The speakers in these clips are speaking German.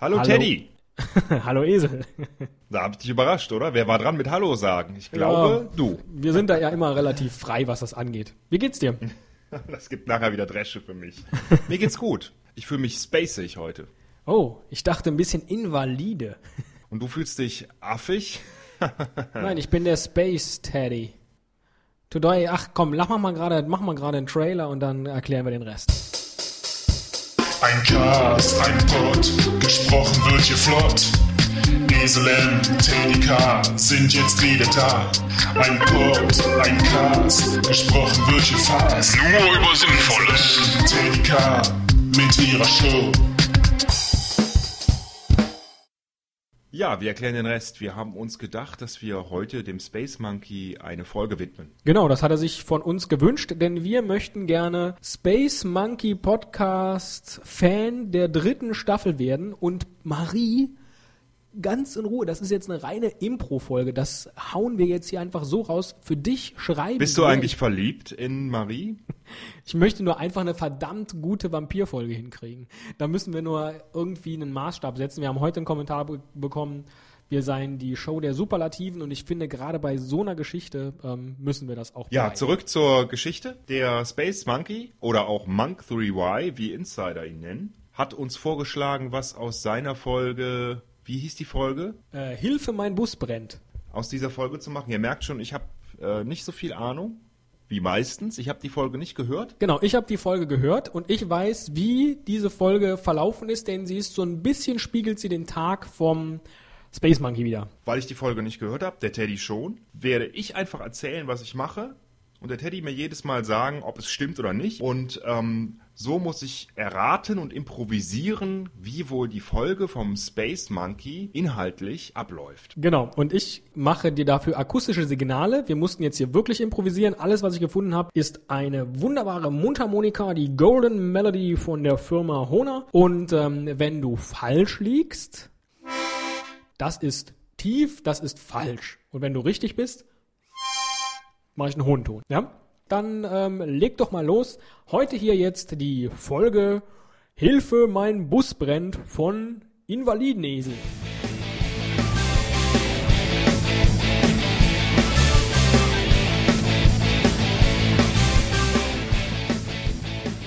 Hallo, Hallo. Teddy. Hallo Esel. Da hab ich dich überrascht, oder? Wer war dran mit Hallo sagen? Ich glaube, Ja. du. Wir sind da ja immer relativ frei, was das angeht. Wie geht's dir? Das gibt nachher wieder Dresche für mich. Mir geht's gut. Ich fühle mich spacig heute. Oh, ich dachte ein bisschen invalide. Und du fühlst dich affig? Nein, ich bin der Space Teddy. Today, ach komm, mach mal gerade, mach mal gerade einen Trailer und dann erklären wir den Rest. Ein Cast, ein Pod, gesprochen wird hier flott. Esel M, Teddy K sind jetzt wieder da. Ein Pod, ein Cast, gesprochen wird hier fast. Nur über Sinnvolles. Teddy K mit ihrer Show. Ja, wir erklären den Rest. Wir haben uns gedacht, dass wir heute dem Space Monkey eine Folge widmen. Genau, das hat er sich von uns gewünscht, denn wir möchten gerne Space Monkey Podcast Fan der dritten Staffel werden und Marie ganz in Ruhe, das ist jetzt eine reine Impro-Folge, das hauen wir jetzt hier einfach so raus. Für dich schreiben Bist du eigentlich verliebt in Marie? Ich möchte nur einfach eine verdammt gute Vampirfolge hinkriegen. Da müssen wir nur irgendwie einen Maßstab setzen. Wir haben heute einen Kommentar be bekommen, wir seien die Show der Superlativen und ich finde, gerade bei so einer Geschichte ähm, müssen wir das auch Ja, bleiben. zurück zur Geschichte. Der Space Monkey oder auch Monk 3Y, wie Insider ihn nennen, hat uns vorgeschlagen, was aus seiner Folge, wie hieß die Folge? Äh, Hilfe, mein Bus brennt. aus dieser Folge zu machen. Ihr merkt schon, ich habe äh, nicht so viel Ahnung wie meistens. Ich habe die Folge nicht gehört. Genau, ich habe die Folge gehört und ich weiß, wie diese Folge verlaufen ist, denn sie ist so ein bisschen spiegelt sie den Tag vom Space Monkey wieder. Weil ich die Folge nicht gehört habe, der Teddy schon, werde ich einfach erzählen, was ich mache. Und der Teddy mir jedes Mal sagen, ob es stimmt oder nicht. Und ähm, so muss ich erraten und improvisieren, wie wohl die Folge vom Space Monkey inhaltlich abläuft. Genau, und ich mache dir dafür akustische Signale. Wir mussten jetzt hier wirklich improvisieren. Alles, was ich gefunden habe, ist eine wunderbare Mundharmonika, die Golden Melody von der Firma Hona. Und ähm, wenn du falsch liegst, das ist tief, das ist falsch. Und wenn du richtig bist, mache ich einen hohen Ton. Ja? Dann ähm, leg doch mal los. Heute hier jetzt die Folge Hilfe, mein Bus brennt von Invalidenesel.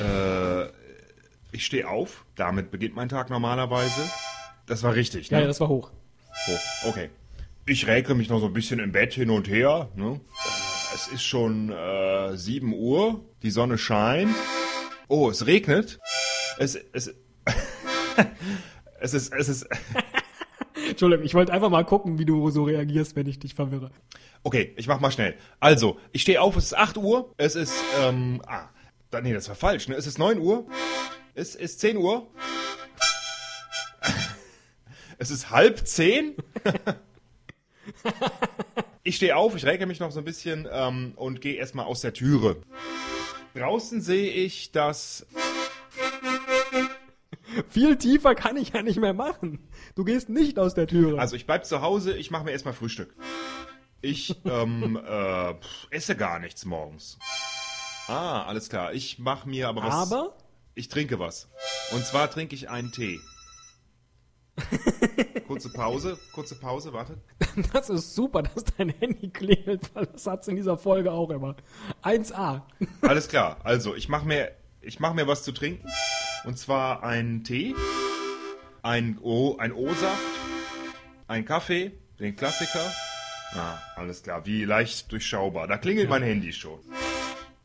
Äh, ich stehe auf. Damit beginnt mein Tag normalerweise. Das war richtig, ne? Ja, das war hoch. Oh, okay. Ich räke mich noch so ein bisschen im Bett hin und her. Ne? Es ist schon äh, 7 Uhr, die Sonne scheint. Oh, es regnet. Es, es, es ist, es ist, Entschuldigung, ich wollte einfach mal gucken, wie du so reagierst, wenn ich dich verwirre. okay, ich mach mal schnell. Also, ich stehe auf, es ist 8 Uhr, es ist, ähm, ah, da- nee, das war falsch, ne? Es ist 9 Uhr, es ist 10 Uhr, es ist halb 10. Ich stehe auf, ich räke mich noch so ein bisschen ähm, und gehe erstmal aus der Türe. Draußen sehe ich, dass. Viel tiefer kann ich ja nicht mehr machen. Du gehst nicht aus der Türe. Also ich bleib zu Hause, ich mache mir erstmal Frühstück. Ich ähm, äh, pff, esse gar nichts morgens. Ah, alles klar. Ich mache mir aber was. Aber Ich trinke was. Und zwar trinke ich einen Tee. Kurze Pause, kurze Pause, wartet. das ist super, dass dein Handy klingelt, weil das hat's in dieser Folge auch immer. 1a. Alles klar. Also, ich mache mir, ich mach mir was zu trinken. Und zwar einen Tee, ein O, ein O-Saft, ein Kaffee, den Klassiker. Ah, alles klar. Wie leicht durchschaubar. Da klingelt mein Handy schon.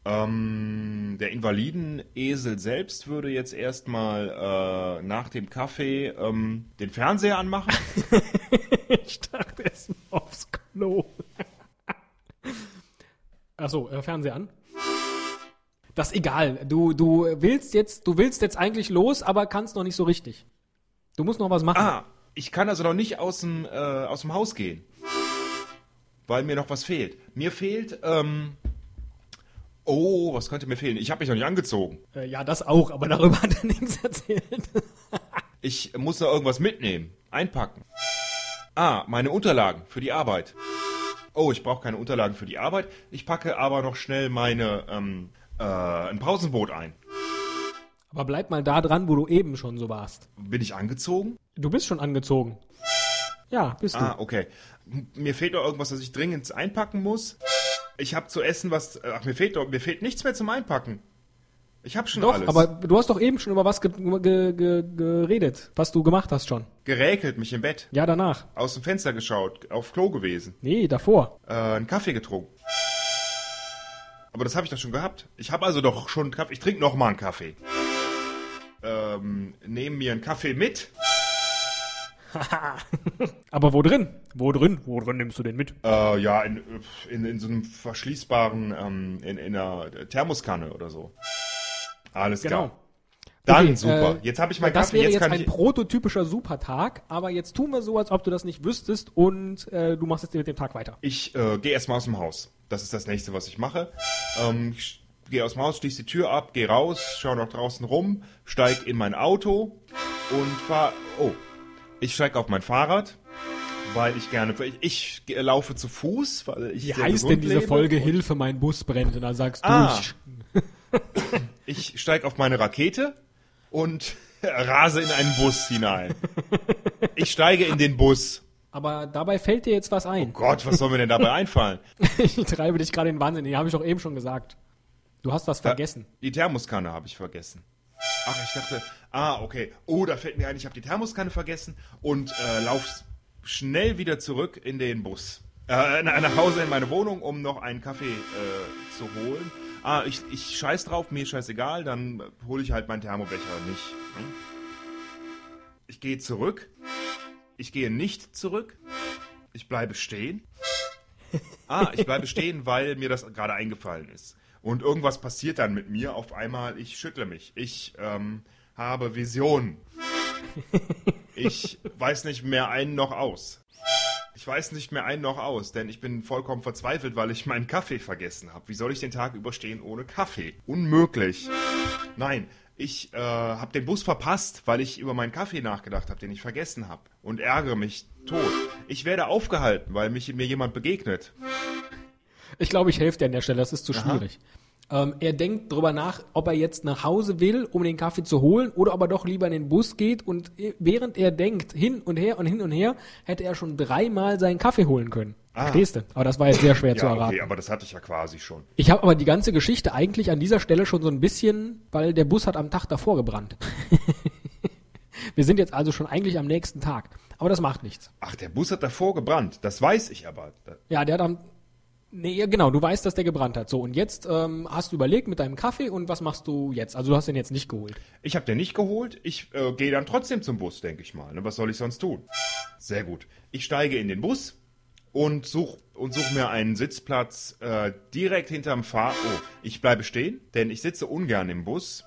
Ähm, der Invalidenesel selbst würde jetzt erstmal äh, nach dem Kaffee ähm, den Fernseher anmachen. Ich dachte erst mal aufs Klo. Achso, äh, Fernseher an. Das ist egal. Du, du willst jetzt, du willst jetzt eigentlich los, aber kannst noch nicht so richtig. Du musst noch was machen. Ah, ich kann also noch nicht aus dem, äh, aus dem Haus gehen. Weil mir noch was fehlt. Mir fehlt, ähm, oh, was könnte mir fehlen? Ich habe mich noch nicht angezogen. Äh, ja, das auch, aber darüber hat er nichts erzählt. Ich muss noch irgendwas mitnehmen. Einpacken. Ah, meine Unterlagen für die Arbeit. Oh, ich brauche keine Unterlagen für die Arbeit. Ich packe aber noch schnell meine, ähm, äh, ein Pausenboot ein. Aber bleib mal da dran, wo du eben schon so warst. Bin ich angezogen? Du bist schon angezogen. Ja, bist du. Ah, okay. Mir fehlt doch irgendwas, was ich dringend einpacken muss. Ich habe zu essen, was. Ach, mir fehlt doch, mir fehlt nichts mehr zum Einpacken. Ich habe schon Doch, alles. aber du hast doch eben schon über was ge ge ge geredet, was du gemacht hast schon. geräkelt mich im Bett, Ja, danach. aus dem Fenster geschaut, auf Klo gewesen, Nee, davor. äh, einen Kaffee getrunken. Aber das habe ich doch schon gehabt. Ich habe also doch schon einen Kaffee. Ich trinke noch mal einen Kaffee. Ähm, nehme mir einen Kaffee mit. Aber wo drin? Wo drin? Wo drin nimmst du den mit? Äh, ja, in, in, in so einem verschließbaren, ähm, in, in einer Thermoskanne oder so. Alles klar. Dann Okay, super. äh, jetzt habe ich meinen Das wäre Jetzt jetzt ein prototypischer Supertag, aber jetzt tun wir so, als ob du das nicht wüsstest und äh, du machst jetzt mit dem Tag weiter. Ich äh, gehe erstmal aus dem Haus. Das ist das nächste, was ich mache. Ähm, ich gehe aus dem Haus, schließe die Tür ab, gehe raus, schaue noch draußen rum, steig in mein Auto und fahr. Oh, ich steig auf mein Fahrrad, weil ich gerne. Ich, ich laufe zu Fuß, weil ich. Wie heißt denn diese Folge Hilfe, mein Bus brennt? Und dann sagst du, Ah. ich, Ich steig auf meine Rakete und rase in einen Bus hinein. Ich steige in den Bus. aber dabei fällt dir jetzt was ein. Gott, was soll mir denn dabei einfallen? Ich treibe dich gerade in den Wahnsinn. Die habe ich doch eben schon gesagt. Du hast was vergessen. Die Thermoskanne habe ich vergessen. Ach, ich dachte, ah, okay. Oh, da fällt mir ein, ich habe die Thermoskanne vergessen und äh, lauf schnell wieder zurück in den Bus. Äh, na- nach Hause in meine Wohnung, um noch einen Kaffee äh, zu holen. Ah, ich, ich scheiß drauf, mir scheißegal, dann hole ich halt meinen Thermobecher nicht. Hm? Ich gehe zurück. Ich gehe nicht zurück. Ich bleibe stehen. Ah, ich bleibe stehen, weil mir das gerade eingefallen ist. Und irgendwas passiert dann mit mir. Auf einmal, ich schüttle mich. Ich ähm, habe Visionen. Ich weiß nicht mehr ein noch aus. Ich weiß nicht mehr ein noch aus, denn ich bin vollkommen verzweifelt, weil ich meinen Kaffee vergessen habe. Wie soll ich den Tag überstehen ohne Kaffee? Unmöglich. Nein, ich äh, habe den Bus verpasst, weil ich über meinen Kaffee nachgedacht habe, den ich vergessen habe. Und ärgere mich tot. Ich werde aufgehalten, weil mich, mir jemand begegnet. Ich glaube, ich helfe dir an der Stelle. Das ist zu schwierig. Ähm, er denkt drüber nach, ob er jetzt nach Hause will, um den Kaffee zu holen, oder ob er doch lieber in den Bus geht. Und äh, während er denkt, hin und her und hin und her, hätte er schon dreimal seinen Kaffee holen können. Ah. Verstehst du? Aber das war jetzt sehr schwer zu Ja, erraten. okay, aber das hatte ich ja quasi schon. Ich habe aber die ganze Geschichte eigentlich an dieser Stelle schon so ein bisschen, weil der Bus hat am Tag davor gebrannt. Wir sind jetzt also schon eigentlich am nächsten Tag. Aber das macht nichts. Ach, der Bus hat davor gebrannt. Das weiß ich aber. Ja, der hat am. Nee, ja, genau, du weißt, dass der gebrannt hat. So, und jetzt ähm, hast du überlegt mit deinem Kaffee und was machst du jetzt? Also du hast den jetzt nicht geholt. Ich habe den nicht geholt. Ich äh, gehe dann trotzdem zum Bus, denke ich mal. Ne? Was soll ich sonst tun? Sehr gut. Ich steige in den Bus und suche und such mir einen Sitzplatz äh, direkt hinterm Fahr... Oh, ich bleibe stehen, denn ich sitze ungern im Bus,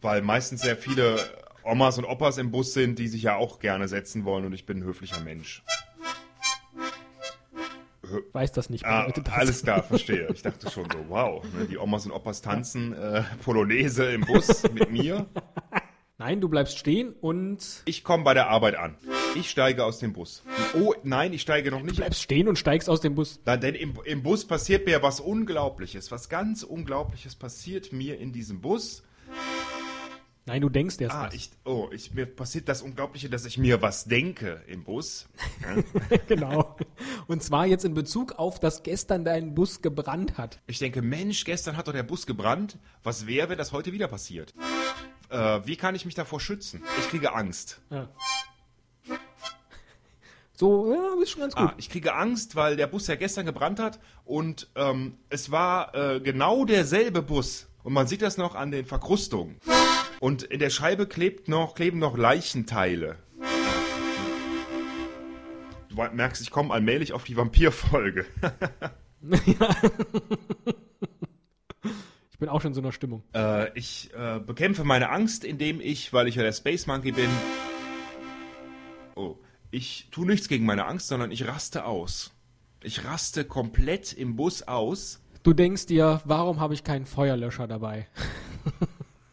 weil meistens sehr viele Omas und Opas im Bus sind, die sich ja auch gerne setzen wollen und ich bin ein höflicher Mensch. Weiß das nicht. Ah, bedeutet das. alles klar, verstehe. Ich dachte schon so, wow, ne, die Omas und Opas tanzen äh, Polonaise im Bus mit mir. Nein, du bleibst stehen und Ich komme bei der Arbeit an. Ich steige aus dem Bus. Oh, nein, ich steige noch nicht. bleibst stehen und steigst aus dem Bus. Da, denn im, im Bus passiert mir was Unglaubliches. Was ganz Unglaubliches passiert mir in diesem Bus. Nein, du denkst erst Ah, was. ich, oh, ich, mir passiert das Unglaubliche, dass ich mir was denke im Bus. genau. Und zwar jetzt in Bezug auf, dass gestern dein Bus gebrannt hat. Ich denke, Mensch, gestern hat doch der Bus gebrannt. Was wäre, wenn das heute wieder passiert? Äh, wie kann ich mich davor schützen? Ich kriege Angst. Ja. So, ja, ist schon ganz gut. Ah, ich kriege Angst, weil der Bus ja gestern gebrannt hat und ähm, es war äh, genau derselbe Bus. Und man sieht das noch an den Verkrustungen. Und in der Scheibe klebt noch, kleben noch Leichenteile. Merkst, ich komme allmählich auf die Vampirfolge. Ich bin auch schon in so einer Stimmung. äh, ich äh, bekämpfe meine Angst, indem ich, weil ich ja der Space Monkey bin, oh, ich tue nichts gegen meine Angst, sondern ich raste aus. Ich raste komplett im Bus aus. Du denkst dir, warum habe ich keinen Feuerlöscher dabei?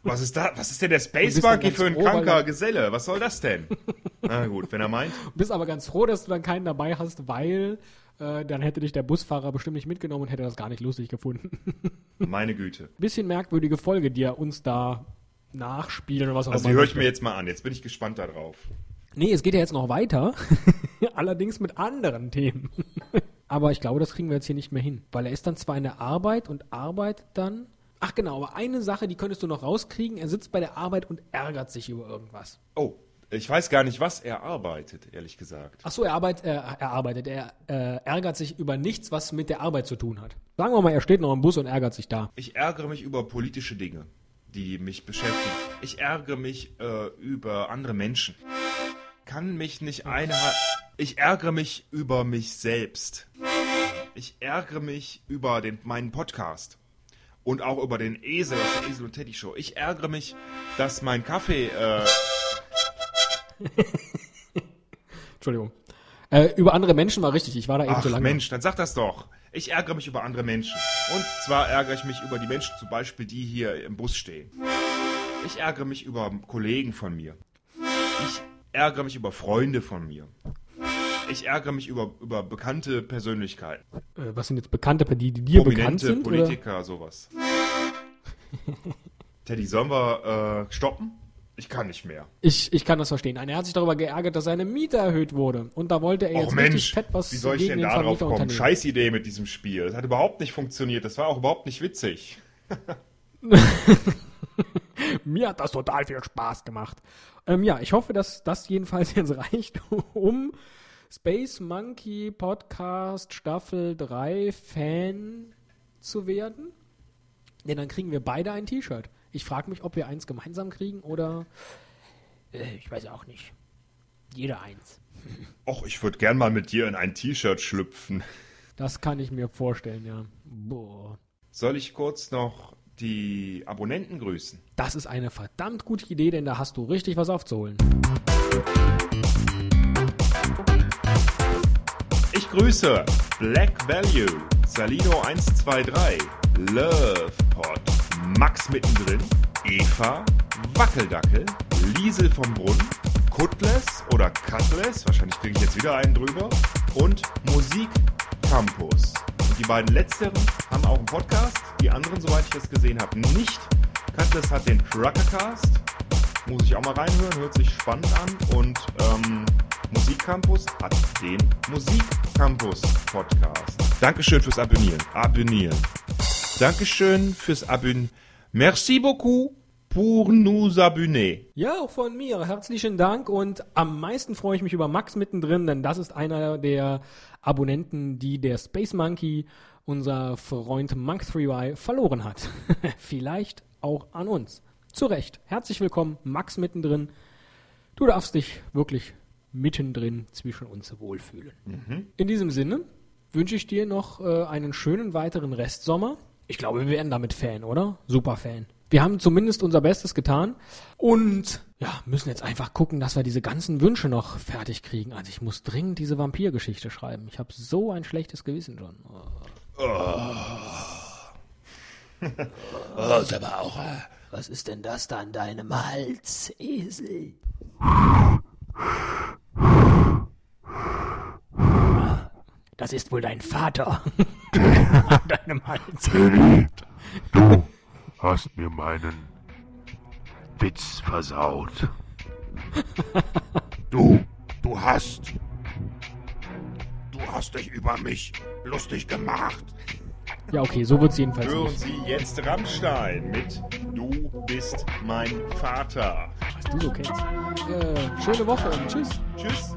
Was ist da? Was ist denn der Space Monkey für ein kranker er- Geselle? Was soll das denn? Na gut, wenn er meint. Bist aber ganz froh, dass du dann keinen dabei hast, weil äh, dann hätte dich der Busfahrer bestimmt nicht mitgenommen und hätte das gar nicht lustig gefunden. Meine Güte. Bisschen merkwürdige Folge, die er uns da nachspielen oder was auch Also die immer. höre ich mir jetzt mal an. Jetzt bin ich gespannt darauf. Nee, es geht ja jetzt noch weiter. Allerdings mit anderen Themen. aber ich glaube, das kriegen wir jetzt hier nicht mehr hin. Weil er ist dann zwar in der Arbeit und arbeitet dann. Ach genau, aber eine Sache, die könntest du noch rauskriegen. Er sitzt bei der Arbeit und ärgert sich über irgendwas. Oh, ich weiß gar nicht, was er arbeitet, ehrlich gesagt. Ach so, er, arbeit, äh, er arbeitet. Er äh, ärgert sich über nichts, was mit der Arbeit zu tun hat. Sagen wir mal, er steht noch im Bus und ärgert sich da. Ich ärgere mich über politische Dinge, die mich beschäftigen. Ich ärgere mich äh, über andere Menschen. Kann mich nicht einhalten. Ich ärgere mich über mich selbst. Ich ärgere mich über den, meinen Podcast. Und auch über den Esel aus der Esel und Teddy Show. Ich ärgere mich, dass mein Kaffee. Äh, Entschuldigung. Äh, über andere Menschen war richtig. Ich war da eben ach so lange. Mensch, dann sag das doch. Ich ärgere mich über andere Menschen. Und zwar ärgere ich mich über die Menschen zum Beispiel, die hier im Bus stehen. Ich ärgere mich über Kollegen von mir. Ich ärgere mich über Freunde von mir. Ich ärgere mich über, über bekannte Persönlichkeiten. Äh, was sind jetzt Bekannte, die, die dir bekannt sind? Oder? Politiker, sowas. Teddy, sollen wir äh, stoppen? Ich kann nicht mehr. Ich, ich kann das verstehen. Nein, er hat sich darüber geärgert, dass seine Miete erhöht wurde. Und da wollte er Och jetzt richtig Mensch, fett was wie soll ich gegen denn den da drauf kommen? Scheiß Idee mit diesem Spiel. Das hat überhaupt nicht funktioniert. Das war auch überhaupt nicht witzig. Mir hat das total viel Spaß gemacht. Ähm, ja, ich hoffe, dass das jedenfalls jetzt reicht, um Space Monkey Podcast Staffel 3 Fan zu werden. Denn dann kriegen wir beide ein T-Shirt. Ich frage mich, ob wir eins gemeinsam kriegen oder. Äh, ich weiß auch nicht. Jeder eins. Och, ich würde gern mal mit dir in ein T-Shirt schlüpfen. Das kann ich mir vorstellen, ja. Boah. Soll ich kurz noch die Abonnenten grüßen? Das ist eine verdammt gute Idee, denn da hast du richtig was aufzuholen. Ich grüße Black Value, Salino 123, Lovepod, Max mittendrin, Eva, Wackeldackel, Liesel vom Brunnen, Kutless oder Cutlass, wahrscheinlich kriege ich jetzt wieder einen drüber, und Musik Campus. Und die beiden letzteren haben auch einen Podcast, die anderen, soweit ich das gesehen habe, nicht. Cutlass hat den Truckercast, muss ich auch mal reinhören, hört sich spannend an. Und ähm, Musikcampus hat den Musikcampus Podcast. Dankeschön fürs Abonnieren. Abonnieren. Dankeschön fürs Abonnieren. Merci beaucoup pour nous abonner. Ja, auch von mir. Herzlichen Dank und am meisten freue ich mich über Max mittendrin, denn das ist einer der Abonnenten, die der Space Monkey, unser Freund Monk3Y, verloren hat. Vielleicht auch an uns. Zu Recht. Herzlich willkommen, Max mittendrin. Du darfst dich wirklich mittendrin zwischen uns wohlfühlen. In diesem Sinne wünsche ich dir noch äh, einen schönen weiteren Restsommer. Ich glaube, wir werden damit Fan, oder? Super Fan. Wir haben zumindest unser Bestes getan und ja, müssen jetzt einfach gucken, dass wir diese ganzen Wünsche noch fertig kriegen. Also ich muss dringend diese Vampirgeschichte schreiben. Ich habe so ein schlechtes Gewissen schon. Oh, sag mal auch, äh, was ist denn das da an deinem Hals, Esel? Das ist wohl dein Vater. An deinem Hals. Teddy, du hast mir meinen Witz versaut. Du, du hast. Du hast dich über mich lustig gemacht. Ja, okay, so wird's jedenfalls Hören nicht. Sie jetzt Rammstein mit Du bist mein Vater. Was du so kennst. Äh, schöne Woche und tschüss. Tschüss.